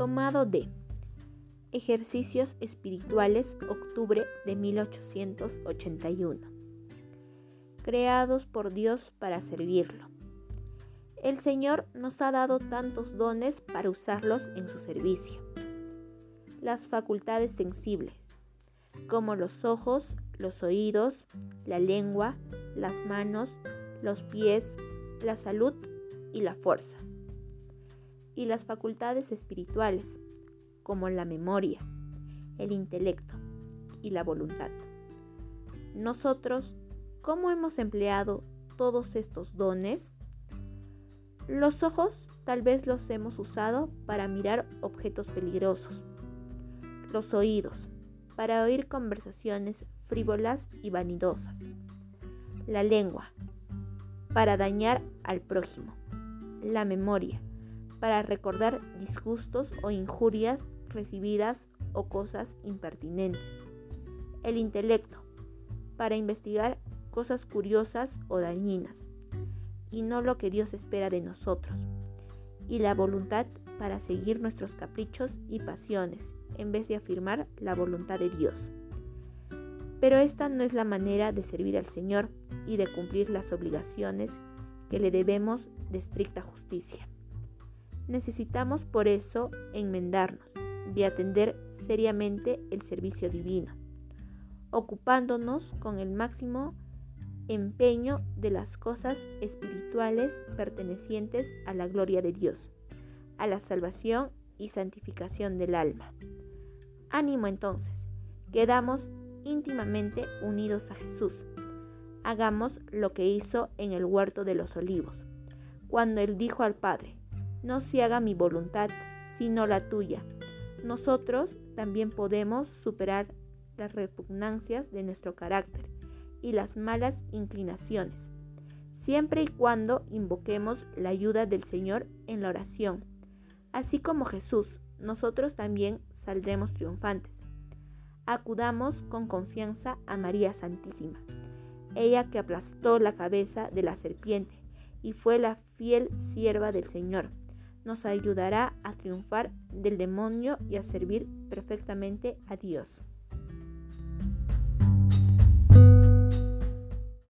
Internado D. Ejercicios Espirituales, octubre de 1881. Creados por Dios para servirlo. El Señor nos ha dado tantos dones para usarlos en su servicio. Las facultades sensibles, como los ojos, los oídos, la lengua, las manos, los pies, la salud y la fuerza. Y las facultades espirituales, como la memoria, el intelecto y la voluntad. Nosotros, ¿cómo hemos empleado todos estos dones? Los ojos tal vez los hemos usado para mirar objetos peligrosos. Los oídos, para oír conversaciones frívolas y vanidosas. La lengua, para dañar al prójimo. La memoria, para recordar disgustos o injurias recibidas o cosas impertinentes. El intelecto, para investigar cosas curiosas o dañinas, y no lo que Dios espera de nosotros. Y la voluntad para seguir nuestros caprichos y pasiones, en vez de afirmar la voluntad de Dios. Pero esta no es la manera de servir al Señor y de cumplir las obligaciones que le debemos de estricta justicia. Necesitamos por eso enmendarnos de atender seriamente el servicio divino, ocupándonos con el máximo empeño de las cosas espirituales pertenecientes a la gloria de Dios, a la salvación y santificación del alma. Ánimo entonces, quedamos íntimamente unidos a Jesús. Hagamos lo que hizo en el huerto de los olivos, cuando él dijo al Padre, no se haga mi voluntad, sino la tuya nosotros también podemos superar las repugnancias de nuestro carácter y las malas inclinaciones, siempre y cuando invoquemos la ayuda del Señor en la oración. Así como Jesús, nosotros también saldremos triunfantes. Acudamos con confianza a María Santísima, ella que aplastó la cabeza de la serpiente y fue la fiel sierva del Señor nos ayudará a triunfar del demonio y a servir perfectamente a Dios.